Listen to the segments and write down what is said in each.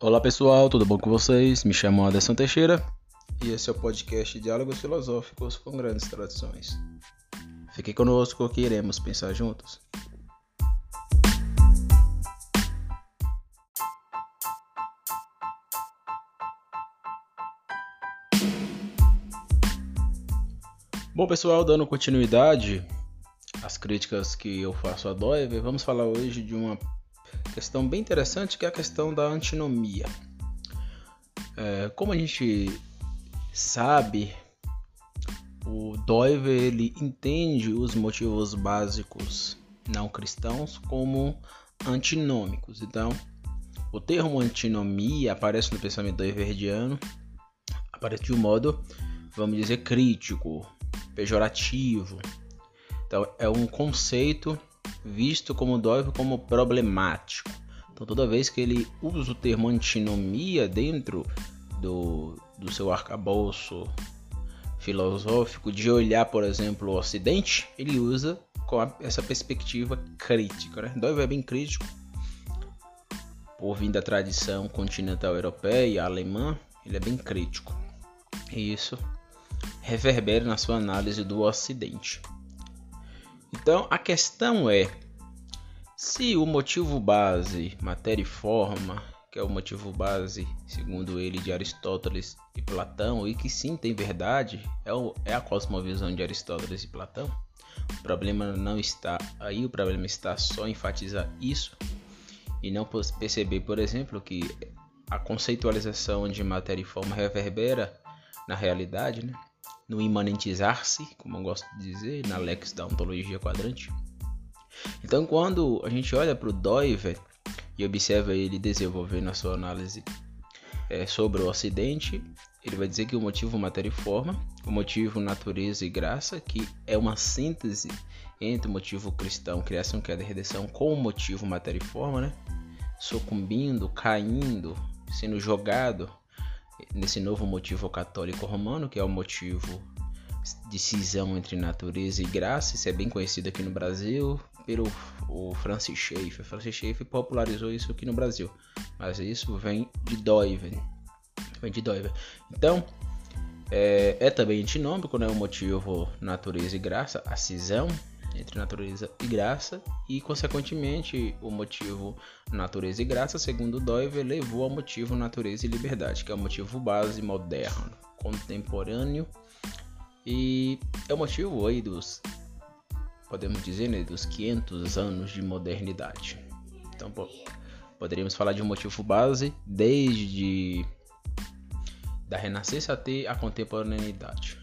Olá pessoal, tudo bom com vocês? Me chamo Anderson Teixeira e esse é o podcast Diálogos Filosóficos com Grandes Tradições. Fique conosco que iremos pensar juntos. Bom pessoal, dando continuidade às críticas que eu faço a Doiver, vamos falar hoje de uma questão bem interessante que é a questão da antinomia. É, como a gente sabe, o Doiver ele entende os motivos básicos não cristãos como antinômicos. Então, o termo antinomia aparece no pensamento doiverdiano, aparece de um modo, vamos dizer, crítico, pejorativo. Então, é um conceito visto como dóico como problemático. Então, toda vez que ele usa o termo antinomia dentro do, do seu arcabouço filosófico, de olhar, por exemplo, o Ocidente, ele usa com a, essa perspectiva crítica. Né? É bem crítico, por vir da tradição continental europeia alemã, ele é bem crítico. E isso reverbera na sua análise do Ocidente. Então a questão é se o motivo base, matéria e forma, que é o motivo base, segundo ele, de Aristóteles e Platão, e que sim tem verdade, é, o, é a cosmovisão de Aristóteles e Platão. O problema não está aí, o problema está só enfatizar isso e não perceber, por exemplo, que a conceitualização de matéria e forma reverbera na realidade, né? No imanentizar-se, como eu gosto de dizer, na lex da ontologia quadrante. Então, quando a gente olha para o Doiver e observa ele desenvolvendo a sua análise é, sobre o Ocidente, ele vai dizer que o motivo matéria e forma, o motivo natureza e graça, que é uma síntese entre o motivo cristão, criação, queda e redenção, com o motivo matéria e forma, né? Sucumbindo, caindo, sendo jogado nesse novo motivo católico romano, que é o motivo de cisão entre natureza e graça, isso é bem conhecido aqui no Brasil pelo o Francis Schaeffer. Francis Schaeffer popularizou isso aqui no Brasil, mas isso vem de Doiver. Vem de Doiver. Então, é, é também antinômico, né? O motivo natureza e graça, a cisão entre natureza e graça, e consequentemente o motivo natureza e graça, segundo Doiver, levou ao motivo natureza e liberdade, que é o motivo base moderno, contemporâneo e é o motivo aí dos podemos dizer, né, dos 500 anos de modernidade. Então, pô, poderíamos falar de um motivo base desde da renascença até a contemporaneidade.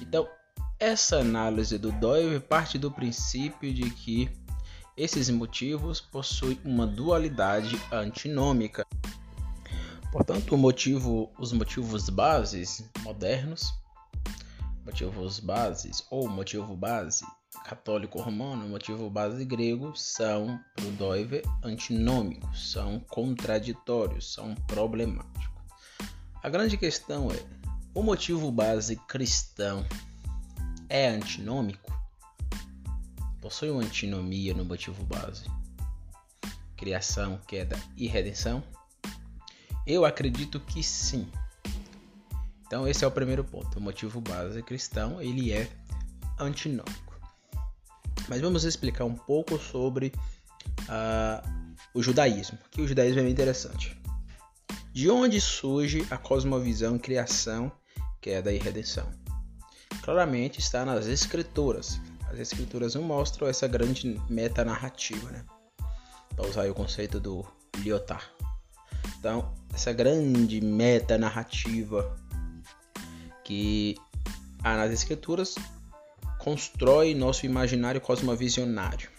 Então, essa análise do Doyle parte do princípio de que esses motivos possuem uma dualidade antinômica. Portanto, motivo, os motivos bases modernos, motivos bases ou motivo base católico romano, motivo base grego são para o Doiver antinômicos, são contraditórios, são problemáticos. A grande questão é: o motivo base cristão é antinômico? Possui uma antinomia no motivo base? Criação, queda e redenção? Eu acredito que sim. Então esse é o primeiro ponto. O motivo base cristão ele é antinômico. Mas vamos explicar um pouco sobre uh, o judaísmo, que o judaísmo é bem interessante. De onde surge a cosmovisão criação, queda e redenção? Claramente está nas escrituras. As escrituras não mostram essa grande metanarrativa, né? Para usar o conceito do Lyotard. Então, essa grande metanarrativa que há nas escrituras constrói nosso imaginário cosmovisionário.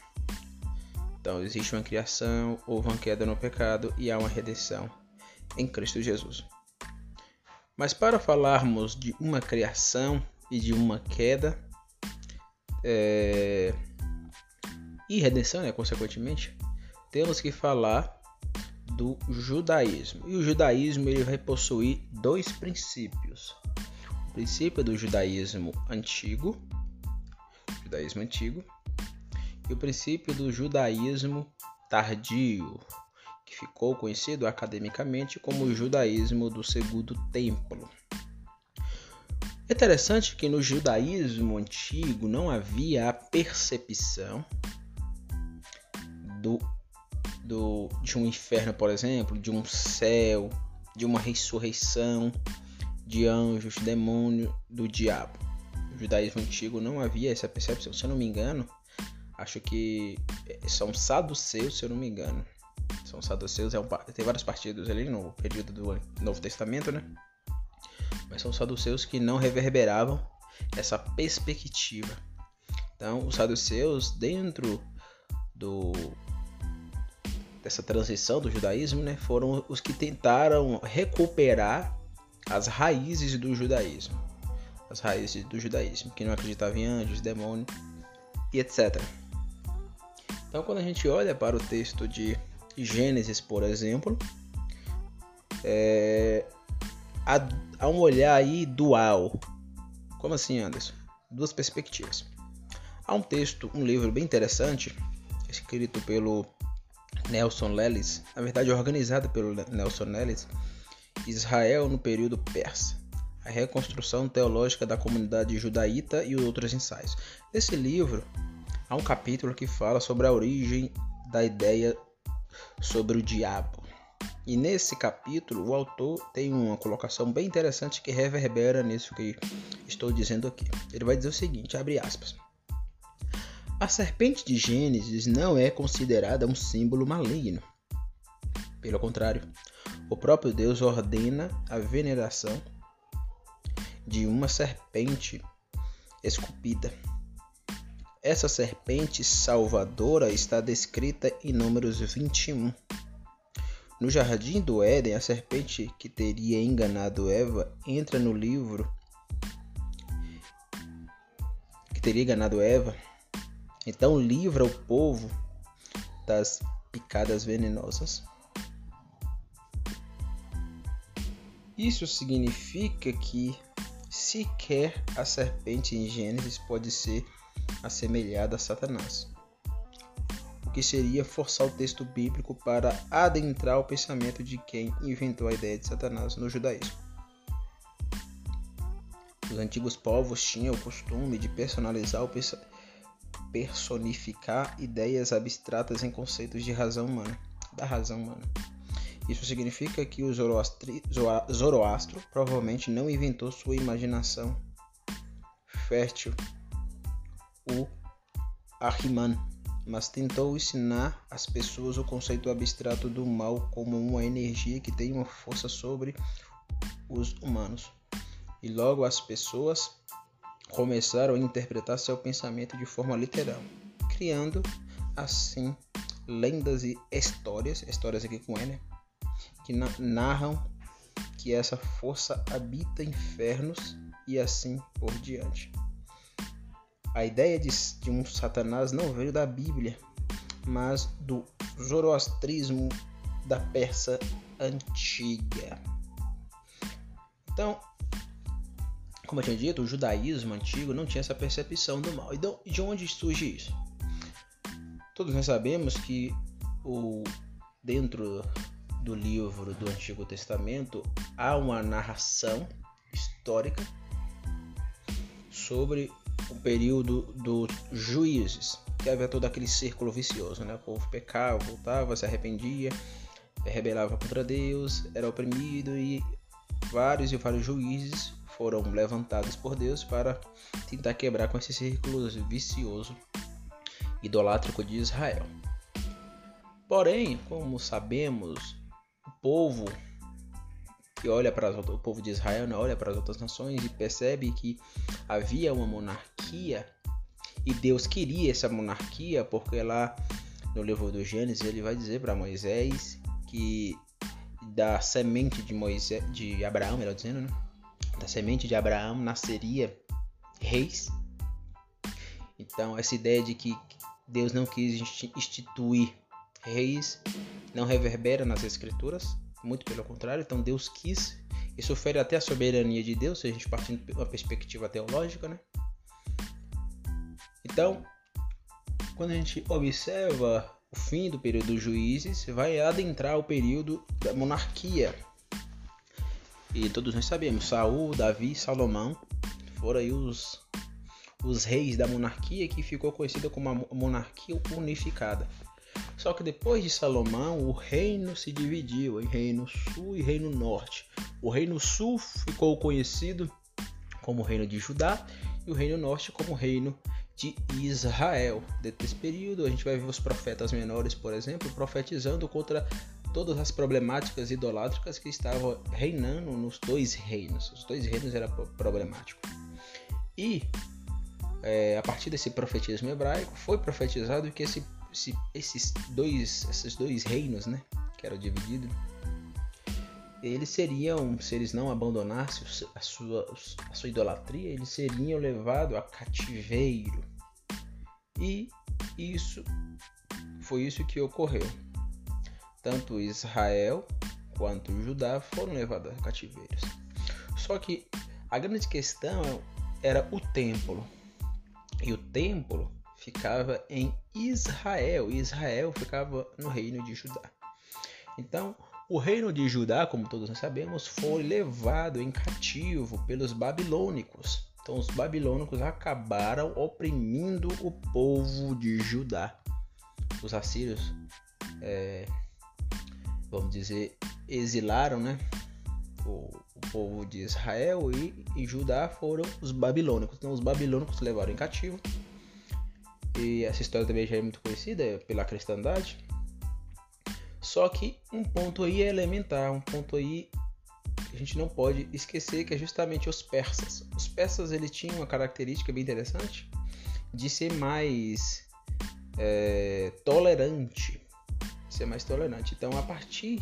Então, existe uma criação, houve uma queda no pecado e há uma redenção em Cristo Jesus. Mas para falarmos de uma criação e de uma queda é, e redenção, né, consequentemente, temos que falar do judaísmo. E o judaísmo ele vai possuir dois princípios. O princípio do judaísmo antigo, judaísmo antigo, e o princípio do judaísmo tardio, que ficou conhecido academicamente como o judaísmo do segundo templo. É interessante que no judaísmo antigo não havia a percepção do, do, de um inferno, por exemplo, de um céu, de uma ressurreição de anjos, demônio, do diabo. No judaísmo antigo não havia essa percepção. Se eu não me engano, acho que são saduceus, se eu não me engano. São saduceus, é um, tem vários partidos ali no período do Novo Testamento, né? Mas são saduceus que não reverberavam essa perspectiva. Então, os saduceus, dentro do, dessa transição do judaísmo, né, foram os que tentaram recuperar as raízes do judaísmo. As raízes do judaísmo, que não acreditava em anjos, demônios e etc. Então, quando a gente olha para o texto de Gênesis, por exemplo, é, há, há um olhar aí dual. Como assim, Anderson? Duas perspectivas. Há um texto, um livro bem interessante, escrito pelo Nelson Lelis, na verdade organizado pelo Nelson Lelis, Israel no período persa, a reconstrução teológica da comunidade judaíta e outros ensaios. Nesse livro, há um capítulo que fala sobre a origem da ideia sobre o diabo. E nesse capítulo, o autor tem uma colocação bem interessante que reverbera nisso que estou dizendo aqui. Ele vai dizer o seguinte, abre aspas. A serpente de Gênesis não é considerada um símbolo maligno. Pelo contrário, o próprio Deus ordena a veneração de uma serpente esculpida. Essa serpente salvadora está descrita em Números 21 no jardim do Éden, a serpente que teria enganado Eva entra no livro que teria enganado Eva. Então livra o povo das picadas venenosas. Isso significa que sequer a serpente em Gênesis pode ser assemelhada a Satanás que seria forçar o texto bíblico para adentrar o pensamento de quem inventou a ideia de Satanás no judaísmo. Os antigos povos tinham o costume de personalizar personificar ideias abstratas em conceitos de razão humana, da razão humana. Isso significa que o Zoroastro provavelmente não inventou sua imaginação fértil, o Ahriman, mas tentou ensinar às pessoas o conceito abstrato do mal como uma energia que tem uma força sobre os humanos. E logo as pessoas começaram a interpretar seu pensamento de forma literal, criando assim lendas e histórias, histórias aqui com N, que narram que essa força habita infernos e assim por diante. A ideia de, de um Satanás não veio da Bíblia, mas do zoroastrismo da Pérsia antiga. Então, como eu tinha dito, o judaísmo antigo não tinha essa percepção do mal. Então, de onde surge isso? Todos nós sabemos que o, dentro do livro do Antigo Testamento há uma narração histórica sobre o período dos juízes, que havia todo aquele círculo vicioso, né? O povo pecava, voltava, se arrependia, rebelava contra Deus, era oprimido e vários e vários juízes foram levantados por Deus para tentar quebrar com esse círculo vicioso idolátrico de Israel. Porém, como sabemos, o povo que olha para o povo de Israel, né, olha para as outras nações e percebe que havia uma monarquia e Deus queria essa monarquia porque lá no livro do Gênesis ele vai dizer para Moisés que da semente de Moisés, de Abraão, melhor dizendo, né? Da semente de Abraão nasceria reis. Então essa ideia de que Deus não quis instituir reis não reverbera nas escrituras, muito pelo contrário, então Deus quis. Isso fere até a soberania de Deus, se a gente partindo de uma perspectiva teológica, né? Então, quando a gente observa o fim do período dos juízes vai adentrar o período da monarquia. E todos nós sabemos, Saul, Davi, Salomão foram aí os, os reis da monarquia que ficou conhecida como a monarquia unificada. Só que depois de Salomão, o reino se dividiu em reino sul e reino norte. O reino sul ficou conhecido como reino de Judá e o reino norte como reino de Israel. Dentro desse período, a gente vai ver os profetas menores, por exemplo, profetizando contra todas as problemáticas idolátricas que estavam reinando nos dois reinos. Os dois reinos eram problemáticos. E é, a partir desse profetismo hebraico, foi profetizado que esse, esse, esses, dois, esses dois reinos, né, que eram divididos, eles seriam, se eles não abandonassem a sua, a sua idolatria, eles seriam levados a cativeiro. E isso foi isso que ocorreu. Tanto Israel quanto Judá foram levados a cativeiros. Só que a grande questão era o templo. E o templo ficava em Israel. E Israel ficava no reino de Judá. Então, o reino de Judá, como todos nós sabemos, foi levado em cativo pelos babilônicos. Então, os babilônicos acabaram oprimindo o povo de Judá. Os assírios, é, vamos dizer, exilaram né, o, o povo de Israel e, e Judá foram os babilônicos. Então, os babilônicos levaram em cativo. E essa história também já é muito conhecida pela cristandade. Só que um ponto aí é elementar, um ponto aí a gente não pode esquecer que é justamente os persas. Os persas eles tinham uma característica bem interessante de ser mais é, tolerante, ser mais tolerante. Então, a partir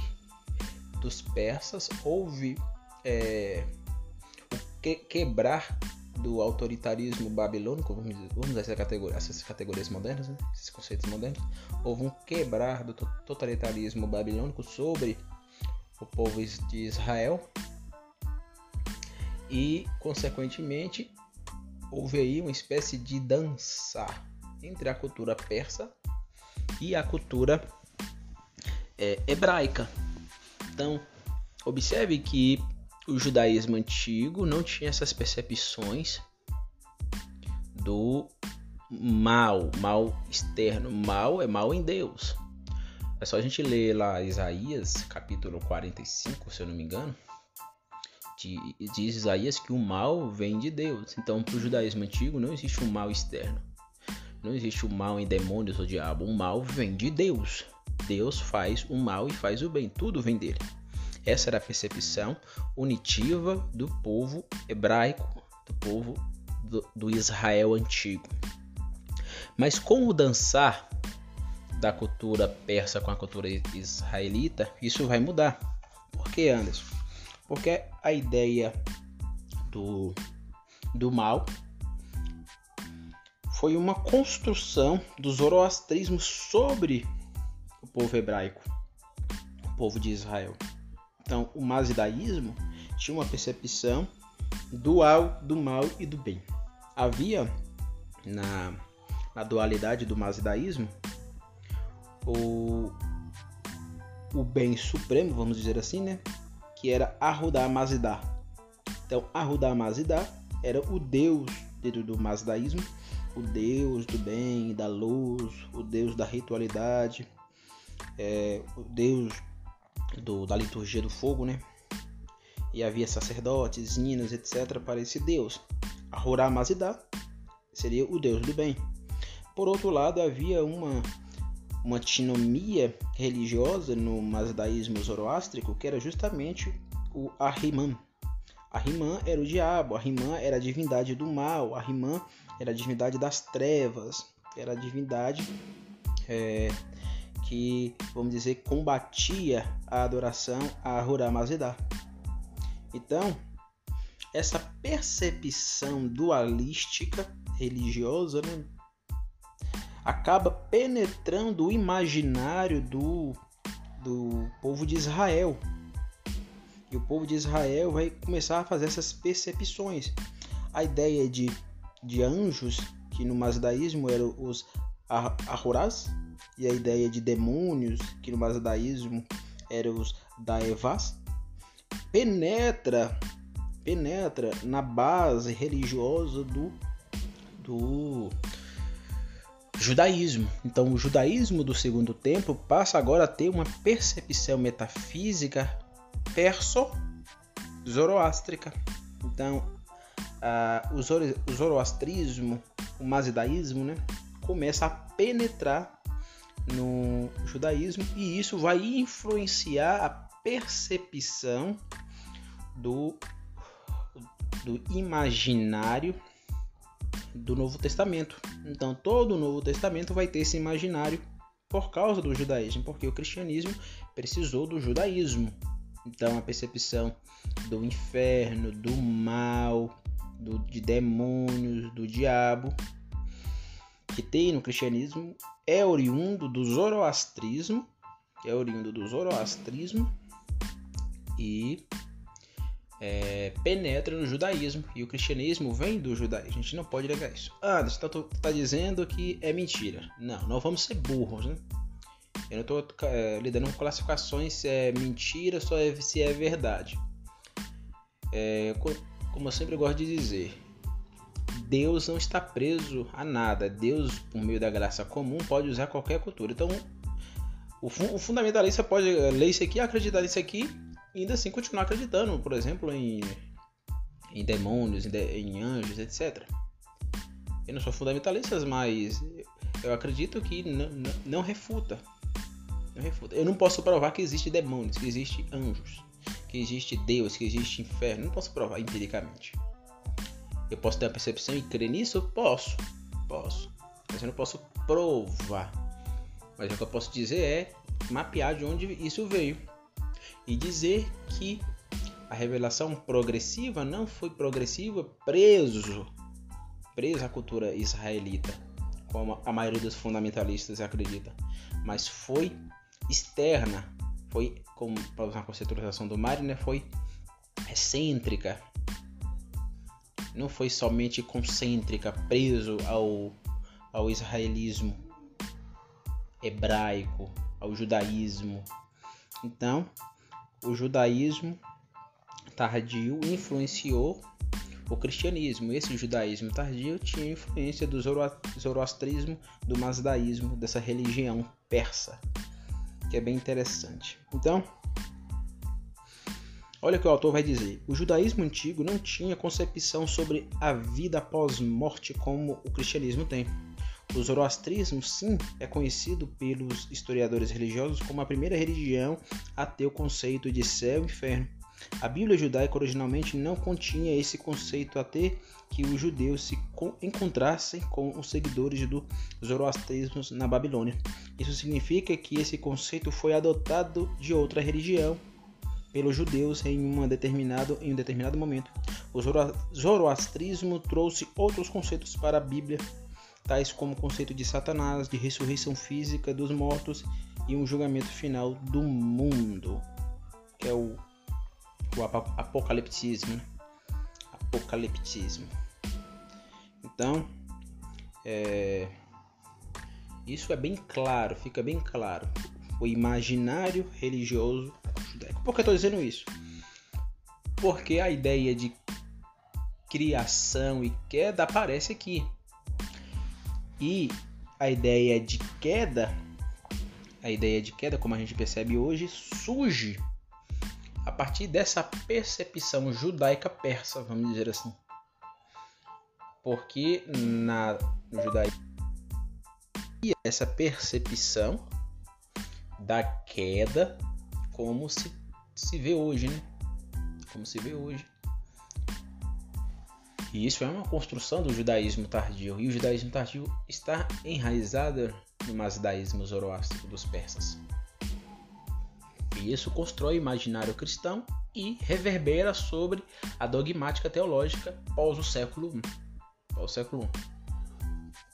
dos persas houve é, o que, quebrar do autoritarismo babilônico, vamos, dizer, usar essa categoria, essas categorias modernas, né? esses conceitos modernos, houve um quebrar do totalitarismo babilônico sobre o povo de Israel e, consequentemente, houve aí uma espécie de dança entre a cultura persa e a cultura é, hebraica. Então, observe que o judaísmo antigo não tinha essas percepções do mal, mal externo. Mal é mal em Deus. É só a gente ler lá Isaías, capítulo 45, se eu não me engano. Diz Isaías que o mal vem de Deus. Então, para o judaísmo antigo, não existe um mal externo. Não existe o mal em demônios ou diabo. O mal vem de Deus. Deus faz o mal e faz o bem. Tudo vem dele. Essa era a percepção unitiva do povo hebraico, do povo do, do Israel antigo. Mas com o dançar da cultura persa com a cultura israelita, isso vai mudar. Por que, Anderson? Porque a ideia do, do mal foi uma construção do zoroastrismo sobre o povo hebraico, o povo de Israel. Então, o mazidaísmo tinha uma percepção dual do mal e do bem. Havia na, na dualidade do mazidaísmo o, o bem supremo, vamos dizer assim, né? Que era Arrudá Mazidá. Então, Arrudá Mazidá era o deus dentro do mazidaísmo, o deus do bem, da luz, o deus da ritualidade, é, o deus do, da liturgia do fogo, né? E havia sacerdotes, hinos, etc. para esse deus. Ahura Mazda seria o deus do bem. Por outro lado, havia uma, uma antinomia religiosa no mazdaísmo zoroástrico, que era justamente o Ahriman. Ahriman era o diabo, Ahriman era a divindade do mal, Ahriman era a divindade das trevas, era a divindade é, que, vamos dizer, combatia a adoração a Ahura Mazda. Então, essa percepção dualística religiosa né, acaba penetrando o imaginário do, do povo de Israel. E o povo de Israel vai começar a fazer essas percepções. A ideia de, de anjos, que no masdaísmo eram os Ahuraz e a ideia de demônios, que no Mazdaísmo eram os Daevas, penetra penetra na base religiosa do, do judaísmo. Então, o judaísmo do segundo tempo passa agora a ter uma percepção metafísica perso-zoroástrica. Então, zoro, o zoroastrismo, o mazidaísmo, né, começa a penetrar no judaísmo e isso vai influenciar a percepção do, do imaginário do Novo Testamento. Então, todo o Novo Testamento vai ter esse imaginário por causa do judaísmo, porque o cristianismo precisou do judaísmo. Então, a percepção do inferno, do mal, do, de demônios, do diabo, que tem no cristianismo, é oriundo do zoroastrismo, é oriundo do zoroastrismo e é, penetra no judaísmo e o cristianismo vem do judaísmo. A gente não pode negar isso. Ah, você está tá dizendo que é mentira. Não, não vamos ser burros, né? Eu não estou é, lidando com classificações se é mentira ou é, se é verdade. É, como eu sempre gosto de dizer, Deus não está preso a nada. Deus, por meio da graça comum, pode usar qualquer cultura. Então, o, fundamentalista pode ler isso aqui, acreditar nisso aqui e ainda assim continuar acreditando, por exemplo, em, em demônios, em, de, em anjos, etc. Eu não sou fundamentalista, mas eu acredito que não, não, não, refuta. não refuta. Eu não posso provar que existe demônios, que existe anjos, que existe Deus, que existe inferno. Não posso provar empiricamente. Eu posso ter a percepção e crer nisso? Posso. Posso. Mas eu não posso provar. Mas o que eu posso dizer é mapear de onde isso veio e dizer que a revelação progressiva não foi progressiva preso, preso à cultura israelita, como a maioria dos fundamentalistas acredita, mas foi externa, foi, como para usar a conceitualização do Mari, né, foi excêntrica, não foi somente concêntrica, preso ao, ao israelismo hebraico, ao judaísmo. Então, o judaísmo tardio influenciou o cristianismo. Esse judaísmo tardio tinha influência do zoroastrismo, do mazdaísmo, dessa religião persa, que é bem interessante. Então, olha o que o autor vai dizer: o judaísmo antigo não tinha concepção sobre a vida após morte como o cristianismo tem. O zoroastrismo, sim, é conhecido pelos historiadores religiosos como a primeira religião a ter o conceito de céu e inferno. A Bíblia judaica originalmente não continha esse conceito até que os judeus se encontrassem com os seguidores do zoroastrismo na Babilônia. Isso significa que esse conceito foi adotado de outra religião pelos judeus em, uma determinado, em um determinado momento. O zoroastrismo trouxe outros conceitos para a Bíblia tais como o conceito de Satanás, de ressurreição física dos mortos e um julgamento final do mundo, que é o, o apocaliptismo. Né? Apocaliptismo. Então, é, isso é bem claro, fica bem claro. O imaginário religioso judaico. Por que eu estou dizendo isso? Porque a ideia de criação e queda aparece aqui. E a ideia de queda, a ideia de queda, como a gente percebe hoje, surge a partir dessa percepção judaica persa, vamos dizer assim. Porque na, judaísmo essa percepção da queda como se, se vê hoje, né? Como se vê hoje. E isso é uma construção do judaísmo tardio. E o judaísmo tardio está enraizado no mazdaísmo zoroástrico dos persas. E isso constrói o imaginário cristão e reverbera sobre a dogmática teológica pós o século I. Pós o século I.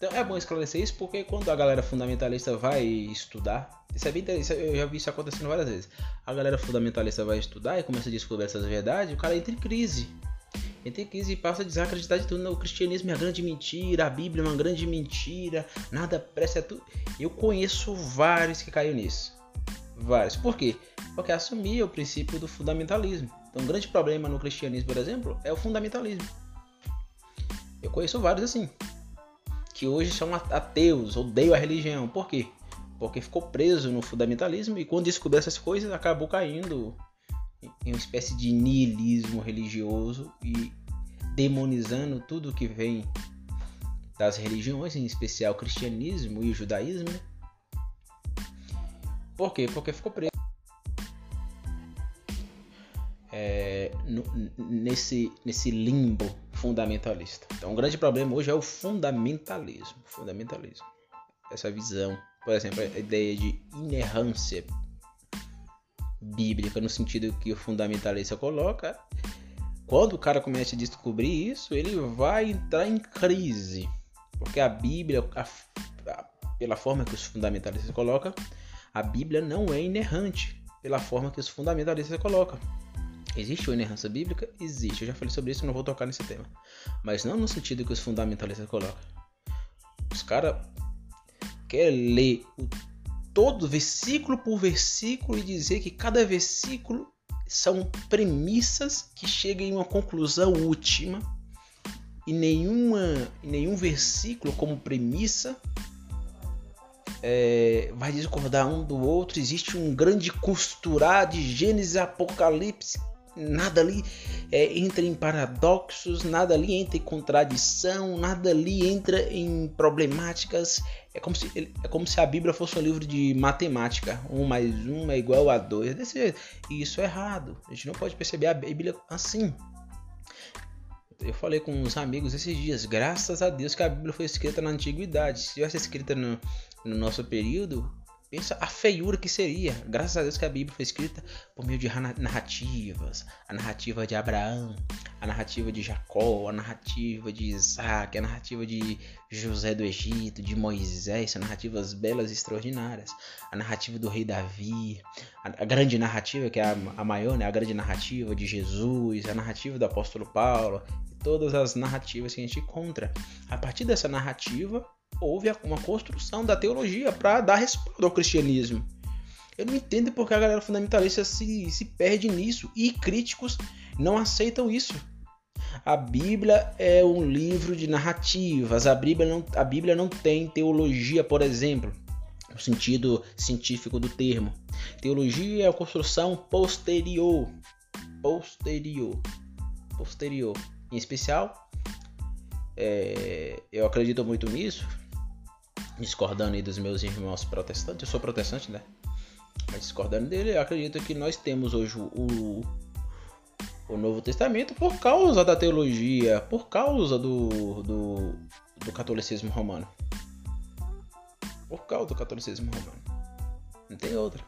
Então é bom esclarecer isso porque quando a galera fundamentalista vai estudar, isso é bem eu já vi isso acontecendo várias vezes. A galera fundamentalista vai estudar e começa a descobrir essas verdades, o cara entra em crise Entra em crise e passa a desacreditar de tudo. Não, o cristianismo é uma grande mentira, a Bíblia é uma grande mentira, nada presta é tudo. Eu conheço vários que caíram nisso. Vários. Por quê? Porque assumia o princípio do fundamentalismo. Então, um grande problema no cristianismo, por exemplo, é o fundamentalismo. Eu conheço vários assim, que hoje são ateus, odeiam a religião. Por quê? Porque ficou preso no fundamentalismo e quando descobriu essas coisas acabou caindo em uma espécie de niilismo religioso e demonizando tudo que vem das religiões, em especial o cristianismo e o judaísmo. Né? Por quê? Porque ficou preso é, nesse, nesse limbo fundamentalista. Então, o grande problema hoje é o fundamentalismo. Fundamentalismo. Essa visão, por exemplo, a ideia de inerrância bíblica no sentido que o fundamentalista coloca, quando o cara começa a descobrir isso, ele vai entrar em crise, porque a Bíblia, a, a, pela forma que os fundamentalistas colocam, a Bíblia não é inerrante, pela forma que os fundamentalistas colocam. Existe uma inerrância bíblica? Existe. Eu já falei sobre isso, não vou tocar nesse tema. Mas não no sentido que os fundamentalistas colocam. Os caras querem ler o todo versículo por versículo e dizer que cada versículo são premissas que chegam em uma conclusão última e nenhuma, nenhum versículo como premissa é, vai discordar um do outro. Existe um grande costurar de Gênesis e Apocalipse nada ali é, entra em paradoxos, nada ali entra em contradição, nada ali entra em problemáticas. É como se, é como se a Bíblia fosse um livro de matemática. Um mais um é igual a dois. Desse jeito. E isso é errado. A gente não pode perceber a Bíblia assim. Eu falei com uns amigos esses dias, graças a Deus que a Bíblia foi escrita na antiguidade. Se tivesse escrita no, no nosso período, Pensa a feiura que seria. Graças a Deus que a Bíblia foi escrita por meio de narrativas. A narrativa de Abraão, a narrativa de Jacó, a narrativa de Isaac, a narrativa de José do Egito, de Moisés. São narrativas belas e extraordinárias. A narrativa do rei Davi, a, grande narrativa, que é a, maior, né? a grande narrativa de Jesus, a narrativa do apóstolo Paulo. Todas as narrativas que a gente encontra. A partir dessa narrativa, houve uma construção da teologia para dar respaldo ao cristianismo. Eu não entendo porque a galera fundamentalista se, se perde nisso e críticos não aceitam isso. A Bíblia é um livro de narrativas. A Bíblia não, a Bíblia não tem teologia, por exemplo, no sentido científico do termo. Teologia é a construção posterior. Posterior. Posterior. Em especial, é, eu acredito muito nisso, discordando aí dos meus irmãos protestantes, eu sou protestante, né? Mas discordando dele, eu acredito que nós temos hoje o, o Novo Testamento por causa da teologia, por causa do, do, do catolicismo romano. Por causa do catolicismo romano. Não tem outra.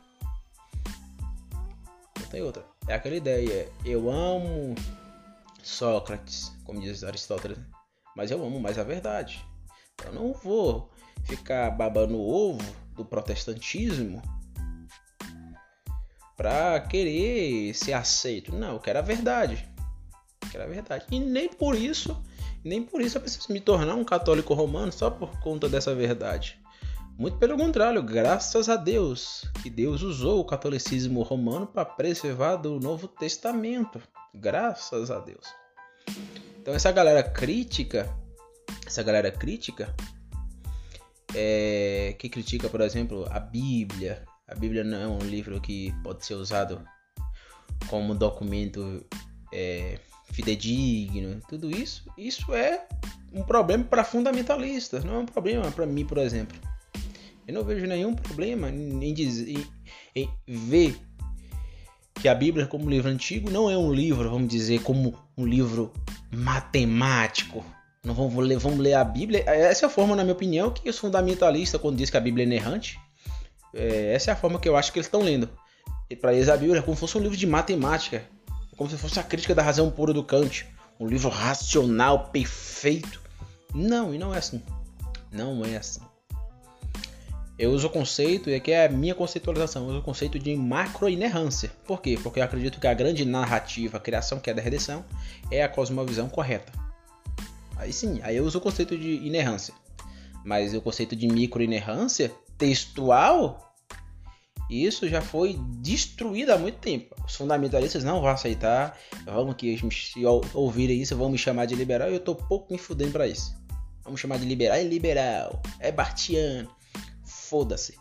Não tem outra. É aquela ideia. Eu amo Sócrates, como diz Aristóteles, mas eu amo mais a verdade. Eu não vou ficar babando o ovo do protestantismo para querer ser aceito. Não, eu quero a verdade. Eu quero a verdade. E nem por isso, nem por isso eu preciso me tornar um católico romano só por conta dessa verdade. Muito pelo contrário, graças a Deus que Deus usou o catolicismo romano para preservar do Novo Testamento. Graças a Deus. Então essa galera crítica, essa galera crítica é, que critica, por exemplo, a Bíblia. A Bíblia não é um livro que pode ser usado como documento é, fidedigno. Tudo isso, isso é um problema para fundamentalistas, não é um problema para mim, por exemplo. Eu não vejo nenhum problema em, dizer, em, em ver que a Bíblia, como livro antigo, não é um livro, vamos dizer, como um livro matemático, não vamos ler, vamos ler a Bíblia. Essa é a forma, na minha opinião, que os fundamentalistas, quando dizem que a Bíblia é inerrante, é, essa é a forma que eu acho que eles estão lendo. E para eles a Bíblia é como se fosse um livro de matemática, é como se fosse a crítica da razão pura do Kant, um livro racional, perfeito. Não, e não é assim. Não é assim. Eu uso o conceito, e aqui é a minha conceitualização, eu uso o conceito de macro-inerrância. Por quê? Porque eu acredito que a grande narrativa, criação, queda e redenção, é a cosmovisão correta. Aí sim, aí eu uso o conceito de inerrância. Mas o conceito de micro-inerrância textual, isso já foi destruído há muito tempo. Os fundamentalistas não vão aceitar. Vamos que se ouvirem isso, vão me chamar de liberal e eu tô pouco me fudendo para isso. Vamos chamar de liberal, é liberal, é bartiano foda-se.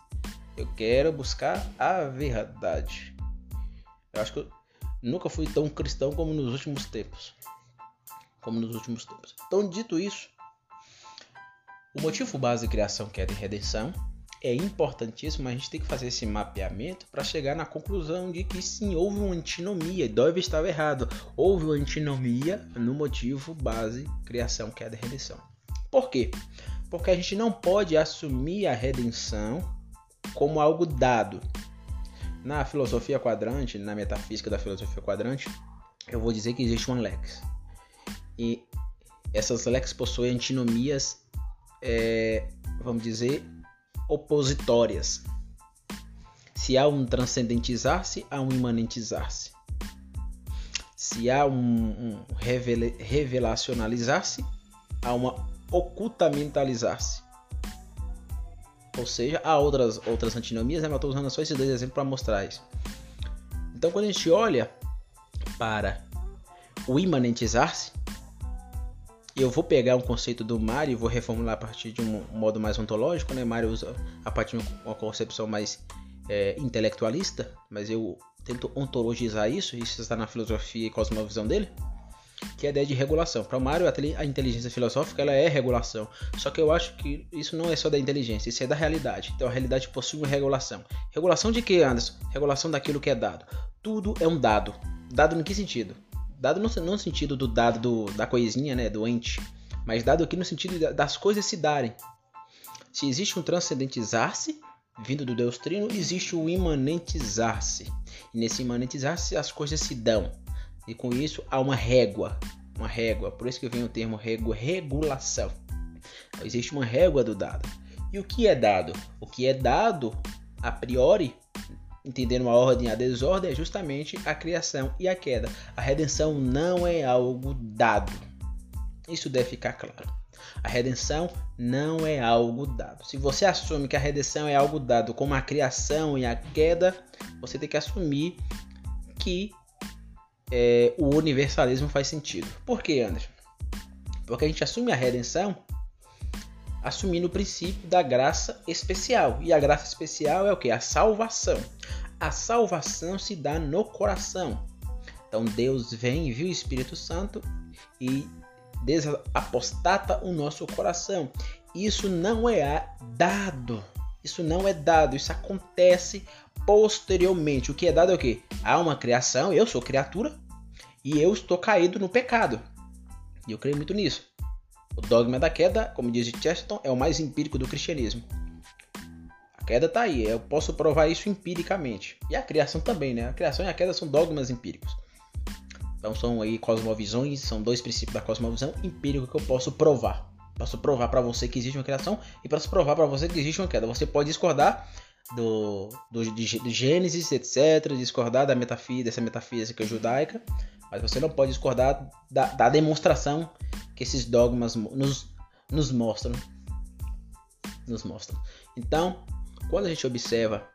Eu quero buscar a verdade. Eu acho que eu nunca fui tão cristão como nos últimos tempos. Como nos últimos tempos. Então, dito isso, o motivo base de criação, que é de redenção, é importantíssimo, a gente tem que fazer esse mapeamento para chegar na conclusão de que sim, houve uma antinomia. Dove estava errado. Houve uma antinomia no motivo base criação, que é de redenção. Por quê? Porque a gente não pode assumir a redenção como algo dado. Na filosofia quadrante, na metafísica da filosofia quadrante, eu vou dizer que existe uma lex. E essas lex possuem antinomias, é, vamos dizer, opositórias. Se há um transcendentizar-se, há um imanentizar-se. Se há um, um revelacionalizar-se, há uma ocultamentalizar-se. Ou seja, há outras, outras antinomias, né? mas estou usando só esses dois exemplos para mostrar isso. Então, quando a gente olha para o imanentizar-se, eu vou pegar um conceito do Mário e vou reformular a partir de um modo mais ontológico. Né? Mário usa a partir de uma concepção mais é, intelectualista, mas eu tento ontologizar isso, isso está na filosofia e cosmovisão dele que é a ideia de regulação. Para o Mário, a inteligência filosófica ela é regulação. Só que eu acho que isso não é só da inteligência, isso é da realidade. Então a realidade possui uma regulação. Regulação de que, Anderson? Regulação daquilo que é dado. Tudo é um dado. Dado no que sentido? Dado no, no sentido do dado do, da coisinha, né, do ente, mas dado aqui no sentido das coisas se darem. Se existe um transcendentizar-se, vindo do Deus Trino, existe o imanentizar-se. E nesse imanentizar-se as coisas se dão. E com isso há uma régua, uma régua. Por isso que vem o termo régua, regulação. Existe uma régua do dado. E o que é dado? O que é dado a priori, entendendo a ordem e a desordem, é justamente a criação e a queda. A redenção não é algo dado. Isso deve ficar claro. A redenção não é algo dado. Se você assume que a redenção é algo dado, como a criação e a queda, você tem que assumir que é, o universalismo faz sentido. Por que, Anderson? Porque a gente assume a redenção assumindo o princípio da graça especial. E a graça especial é o que? A salvação. A salvação se dá no coração. Então Deus vem, viu o Espírito Santo e desapostata o nosso coração. Isso não é dado. Isso não é dado. Isso acontece posteriormente. O que é dado é o que? Há uma criação, eu sou criatura, e eu estou caído no pecado. E eu creio muito nisso. O dogma da queda, como diz Chesterton, é o mais empírico do cristianismo. A queda está aí, eu posso provar isso empiricamente. E a criação também, né? A criação e a queda são dogmas empíricos. Então são aí cosmovisões, são dois princípios da cosmovisão empírica que eu posso provar. Posso provar para você que existe uma criação e posso provar para você que existe uma queda. Você pode discordar do, do, de, de Gênesis, etc., discordar da metafísica, dessa metafísica judaica, mas você não pode discordar da, da demonstração que esses dogmas nos, nos mostram. Nos mostram. Então, quando a gente observa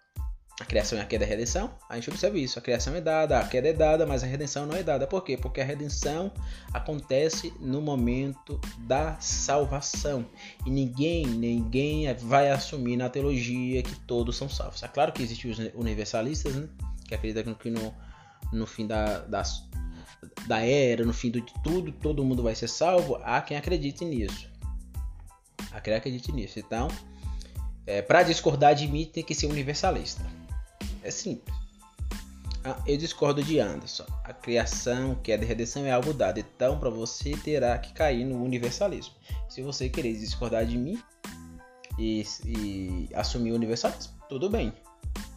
a criação e a queda e a redenção, a gente observa isso. A criação é dada, a queda é dada, mas a redenção não é dada. Por quê? Porque a redenção acontece no momento da salvação. E ninguém, ninguém vai assumir na teologia que todos são salvos. É claro que existem os universalistas, né? Que acreditam que no, no fim da, da, da era, no fim de tudo, todo mundo vai ser salvo. Há quem acredite nisso. Há quem acredite nisso. Então, é, para discordar de mim, tem que ser universalista. É simples. Ah, eu discordo de Anderson. A criação, que é de redenção, é algo dado. Então, para você, terá que cair no universalismo. Se você querer discordar de mim e, e assumir o universalismo, tudo bem.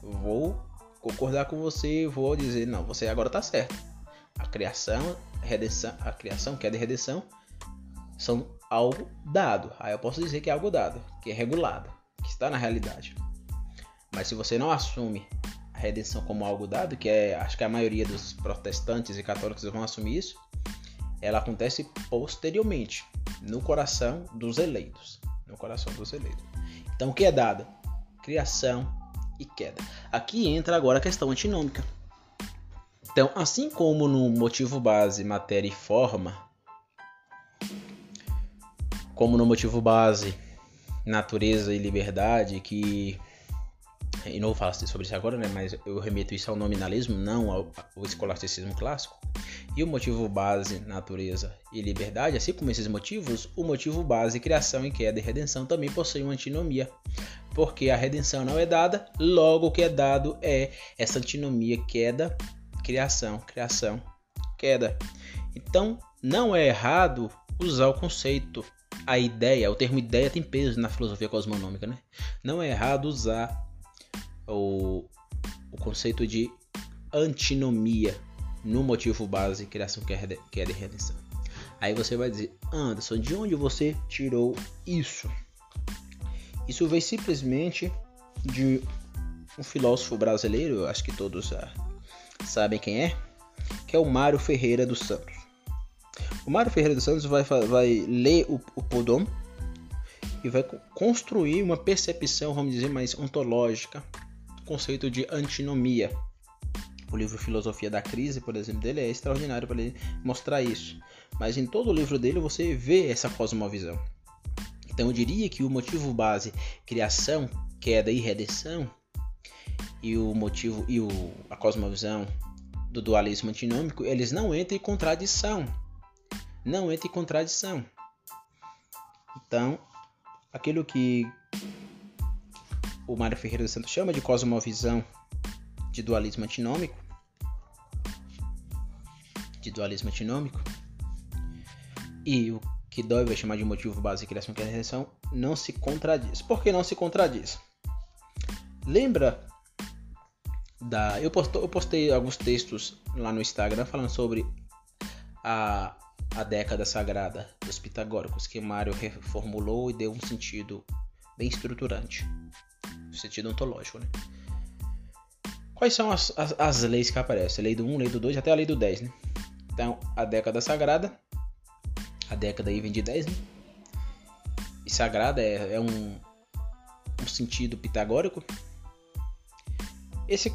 vou concordar com você, vou dizer não, você agora está certo. A criação, redenção, a criação, que é de redenção, são algo dado. Aí eu posso dizer que é algo dado, que é regulado, que está na realidade. Mas se você não assume a redenção como algo dado, que é, acho que a maioria dos protestantes e católicos vão assumir isso, ela acontece posteriormente, no coração dos eleitos, no coração dos eleitos. Então, o que é dado? Criação e queda. Aqui entra agora a questão antinômica. Então, assim como no motivo base, matéria e forma, como no motivo base, natureza e liberdade, que e não vou falar sobre isso agora, né, mas eu remeto isso ao nominalismo, não ao, ao escolasticismo clássico. E o motivo base, natureza e liberdade, assim como esses motivos, o motivo base, criação e queda e redenção também possui uma antinomia. Porque a redenção não é dada, logo o que é dado é essa antinomia queda, criação, criação, queda. Então, não é errado usar o conceito, a ideia, o termo ideia tem peso na filosofia cosmonômica, né? Não é errado usar o, o conceito de antinomia no motivo base criação que é de redenção. Aí você vai dizer, Anderson, de onde você tirou isso? Isso veio simplesmente de um filósofo brasileiro, acho que todos ah, sabem quem é, que é o Mário Ferreira dos Santos. O Mário Ferreira dos Santos vai, vai ler o, o Podom e vai construir uma percepção, vamos dizer, mais ontológica conceito de antinomia. O livro Filosofia da Crise, por exemplo, dele é extraordinário para ele mostrar isso. Mas em todo o livro dele você vê essa cosmovisão. Então eu diria que o motivo base, criação, queda e redenção, e o motivo e o, a cosmovisão do dualismo antinômico, eles não entram em contradição. Não entram em contradição. Então, aquilo que o Mário Ferreira dos Santos chama de cosmovisão de dualismo antinômico, de dualismo antinômico, e o que Dói vai chamar de motivo base de criação e redenção, não se contradiz. Por que não se contradiz? Lembra da. Eu, posto, eu postei alguns textos lá no Instagram falando sobre a, a década sagrada dos pitagóricos, que Mário reformulou e deu um sentido bem estruturante sentido ontológico, né? Quais são as, as, as, leis que aparecem? Lei do 1, lei do 2, até a lei do 10, né? Então, a década sagrada, a década aí vem de 10, né? E sagrada é, é um, um sentido pitagórico. Esse,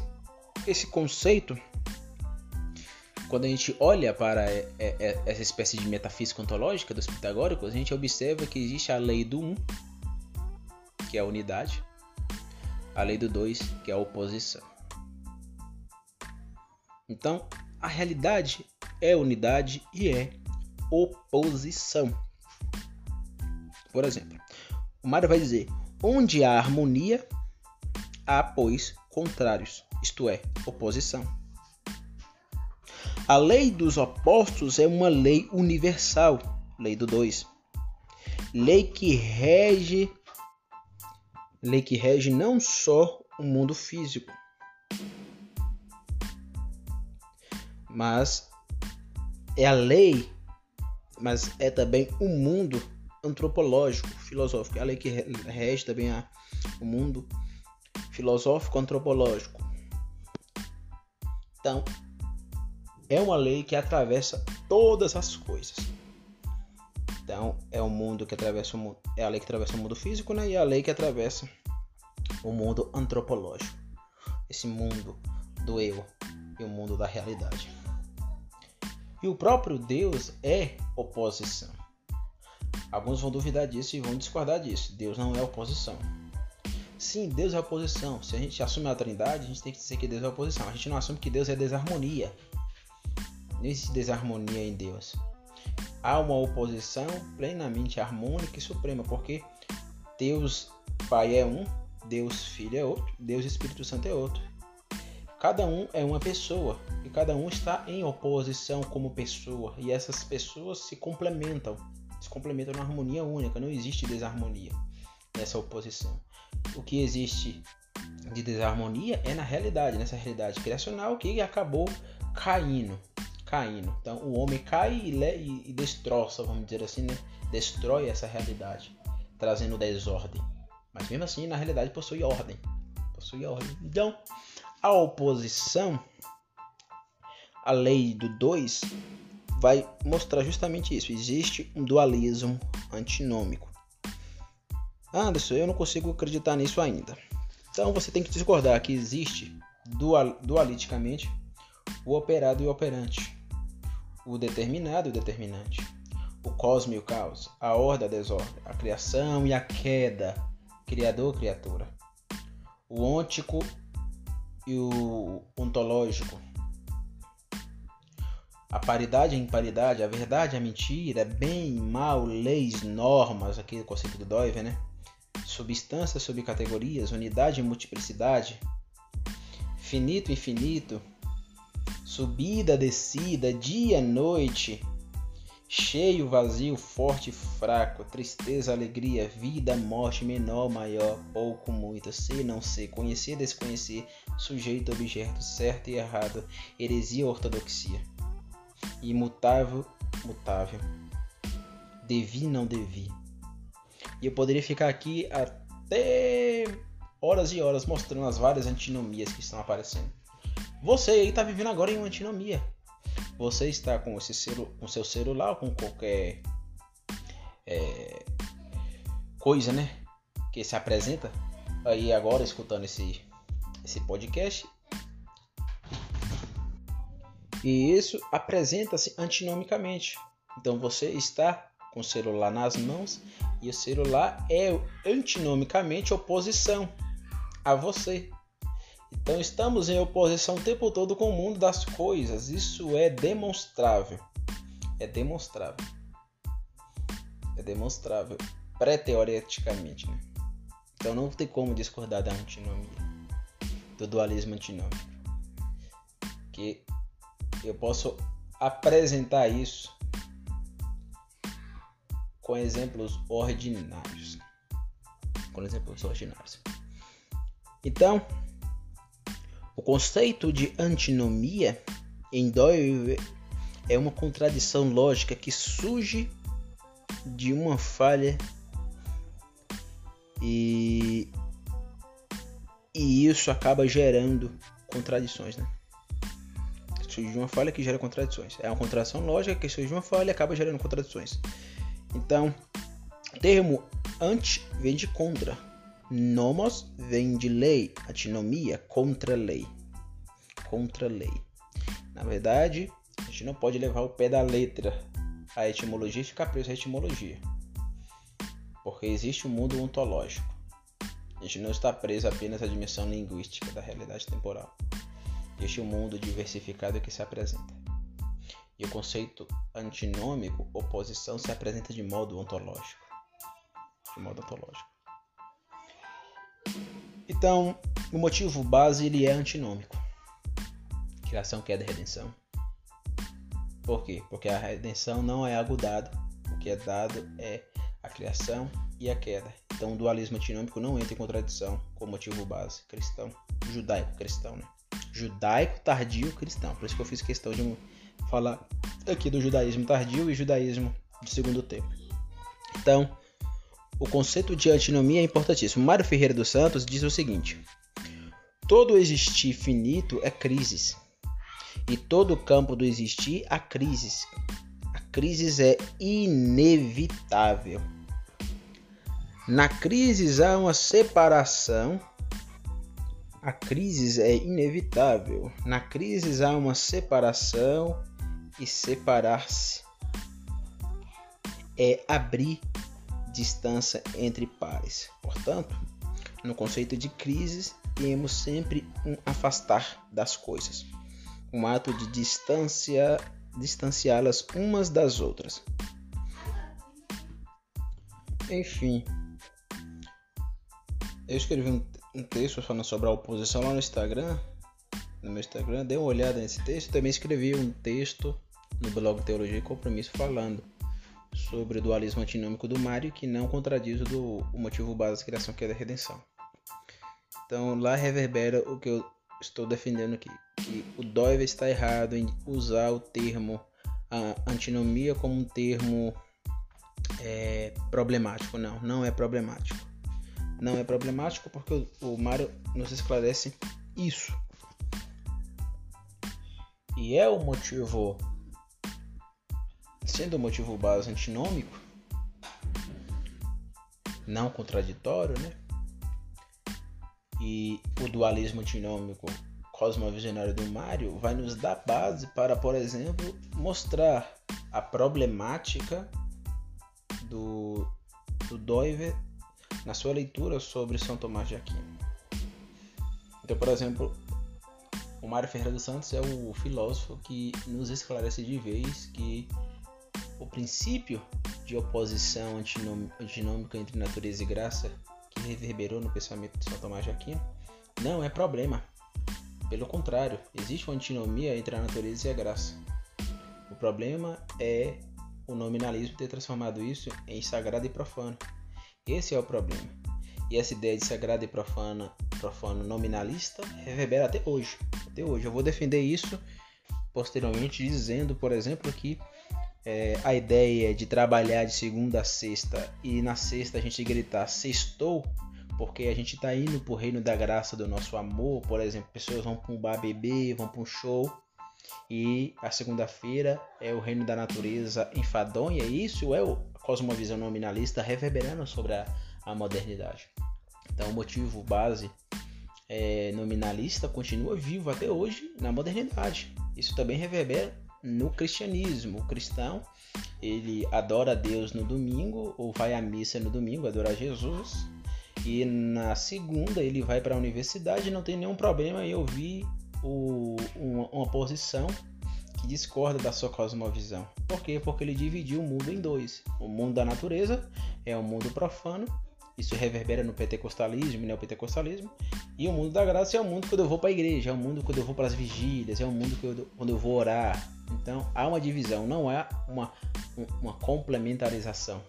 esse conceito, quando a gente olha para essa espécie de metafísica ontológica dos pitagóricos, a gente observa que existe a lei do 1, que é a unidade, a lei do 2, que é a oposição. Então, a realidade é unidade e é oposição. Por exemplo, o Mário vai dizer: onde há harmonia, há, pois, contrários, isto é, oposição. A lei dos opostos é uma lei universal, lei do 2. Lei que rege lei que rege não só o mundo físico, mas é a lei, mas é também o mundo antropológico, filosófico. É a lei que rege também a, o mundo filosófico antropológico. Então, é uma lei que atravessa todas as coisas. Então, é o mundo que atravessa o mundo, é a lei que atravessa o mundo físico, né? E a lei que atravessa o mundo antropológico. Esse mundo do eu e o mundo da realidade. E o próprio Deus é oposição. Alguns vão duvidar disso e vão discordar disso. Deus não é oposição. Sim, Deus é oposição. Se a gente assume a trindade, a gente tem que dizer que Deus é oposição. A gente não assume que Deus é desarmonia. Não existe desarmonia em Deus há uma oposição plenamente harmônica e suprema, porque Deus Pai é um, Deus Filho é outro, Deus Espírito Santo é outro. Cada um é uma pessoa e cada um está em oposição como pessoa, e essas pessoas se complementam, se complementam numa harmonia única, não existe desarmonia nessa oposição. O que existe de desarmonia é na realidade, nessa realidade criacional que acabou caindo caindo. Então o homem cai e, e, destroça, vamos dizer assim, né? Destrói essa realidade, trazendo desordem. Mas mesmo assim, na realidade, possui ordem. possui ordem. Então, a oposição, a lei do 2, vai mostrar justamente isso. Existe um dualismo antinômico. Anderson, eu não consigo acreditar nisso ainda. Então você tem que discordar que existe dual, dualiticamente o operado e o operante, o determinado e o determinante, o cosmo e o caos, a ordem e a desordem, a criação e a queda, criador criatura, o ôntico e o ontológico, a paridade e a imparidade, a verdade e a mentira, bem, mal, leis, normas, aquele conceito do Doiver, né? Substâncias, subcategorias, unidade e multiplicidade, finito e infinito, subida, descida, dia, noite, cheio, vazio, forte, fraco, tristeza, alegria, vida, morte, menor, maior, pouco, muito, ser, não ser, conhecer, desconhecer, sujeito, objeto, certo e errado, heresia, ortodoxia imutável, mutável, devi, não devi. E eu poderia ficar aqui até horas e horas mostrando as várias antinomias que estão aparecendo. Você aí está vivendo agora em uma antinomia. Você está com, esse celu com seu celular, com qualquer é, coisa, né? Que se apresenta aí agora escutando esse, esse podcast e isso apresenta-se antinomicamente. Então você está com o celular nas mãos e o celular é antinomicamente oposição a você. Então estamos em oposição o tempo todo com o mundo das coisas. Isso é demonstrável. É demonstrável. É demonstrável pré-teoreticamente, né? Então não tem como discordar da antinomia, do dualismo antinômico. Que eu posso apresentar isso com exemplos ordinários. Com exemplos ordinários. Então, o conceito de antinomia em Doyle é uma contradição lógica que surge de uma falha e, e isso acaba gerando contradições, né? surge de uma falha que gera contradições. É uma contradição lógica que surge de uma falha e acaba gerando contradições. Então, o termo anti vem de contra. Nomos vem de lei, antinomia, contra-lei. Contra-lei. Na verdade, a gente não pode levar o pé da letra a etimologia e ficar preso à etimologia. Porque existe um mundo ontológico. A gente não está preso apenas à dimensão linguística da realidade temporal este mundo diversificado que se apresenta. E o conceito antinômico, oposição, se apresenta de modo ontológico. De modo ontológico. Então, o motivo base ele é antinômico. Criação, queda e redenção. Por quê? Porque a redenção não é algo dado. O que é dado é a criação e a queda. Então, o dualismo antinômico não entra em contradição com o motivo base cristão, judaico-cristão, né? judaico tardio cristão. Por isso que eu fiz questão de falar aqui do judaísmo tardio e judaísmo de segundo tempo. Então, o conceito de antinomia é importantíssimo. Mário Ferreira dos Santos diz o seguinte: Todo existir finito é crises, e todo campo do existir há crises. A crise é inevitável. Na crise há uma separação a crise é inevitável. Na crise há uma separação e separar-se é abrir distância entre pares. Portanto, no conceito de crise, temos sempre um afastar das coisas, um ato de distância, distanciá-las umas das outras. Enfim, eu escrevi um um texto falando sobre a oposição lá no Instagram, no meu Instagram, dê uma olhada nesse texto. Também escrevi um texto no blog Teologia e Compromisso falando sobre o dualismo antinômico do Mário que não contradiz o, do, o motivo base da criação que é da redenção. Então lá reverbera o que eu estou defendendo aqui, que o Doiver está errado em usar o termo a antinomia como um termo é, problemático. Não, não é problemático não é problemático porque o Mário nos esclarece isso. E é o motivo, sendo o motivo base antinômico, não contraditório, né? E o dualismo antinômico cosmovisionário do Mário vai nos dar base para, por exemplo, mostrar a problemática do, do Doiver na sua leitura sobre São Tomás de Aquino. Então, por exemplo, o Mário Ferreira dos Santos é o filósofo que nos esclarece de vez que o princípio de oposição antinômica entre natureza e graça que reverberou no pensamento de São Tomás de Aquino não é problema. Pelo contrário, existe uma antinomia entre a natureza e a graça. O problema é o nominalismo ter transformado isso em sagrado e profano. Esse é o problema. E essa ideia de sagrado e profano, profano nominalista reverbera até hoje. Até hoje. Eu vou defender isso posteriormente, dizendo, por exemplo, que é, a ideia de trabalhar de segunda a sexta e na sexta a gente gritar sextou, porque a gente está indo para o reino da graça do nosso amor, por exemplo, pessoas vão para um bar beber, vão para um show, e a segunda-feira é o reino da natureza enfadonha, e isso é o cosmovisão nominalista reverberando sobre a, a modernidade. Então, o motivo base é, nominalista continua vivo até hoje na modernidade. Isso também reverbera no cristianismo. O cristão ele adora Deus no domingo ou vai à missa no domingo, adorar Jesus. E na segunda ele vai para a universidade não tem nenhum problema em ouvir o, uma, uma posição que discorda da sua cosmovisão. Por quê? Porque ele dividiu o mundo em dois. O mundo da natureza é o mundo profano, isso reverbera no pentecostalismo neopentecostalismo, e o mundo da graça é o mundo quando eu vou para a igreja, é o mundo quando eu vou para as vigílias, é o mundo eu, quando eu vou orar. Então há uma divisão, não há uma, uma complementarização.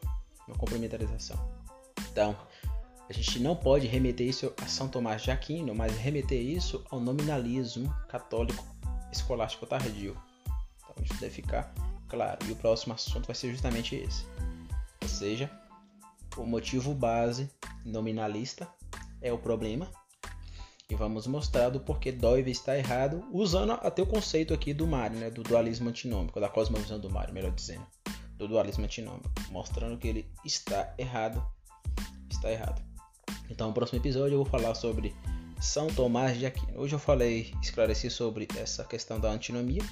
Uma complementarização. Então, a gente não pode remeter isso a São Tomás de Aquino, mas remeter isso ao nominalismo católico escolástico tardio. Então isso deve ficar claro. E o próximo assunto vai ser justamente esse. Ou seja, o motivo base nominalista é o problema. E vamos mostrar do porquê Doive está errado, usando até o conceito aqui do Mário, né, do dualismo antinômico, da cosmovisão do Mário, melhor dizendo, do dualismo antinômico, mostrando que ele está errado, está errado. Então, no próximo episódio eu vou falar sobre São Tomás de Aquino. Hoje eu falei, esclareci sobre essa questão da antinomia,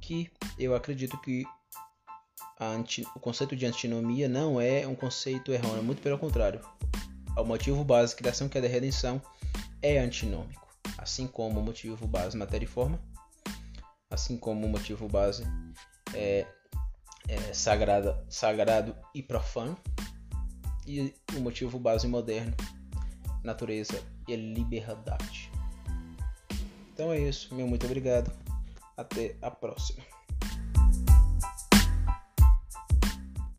que eu acredito que anti, o conceito de antinomia não é um conceito errôneo, muito pelo contrário. O motivo base criação que é da redenção é antinômico, assim como o motivo base matéria e forma, assim como o motivo base é, é sagrado e profano, e o motivo base moderno, natureza e liberdade. Então é isso, meu muito obrigado. Até a próxima.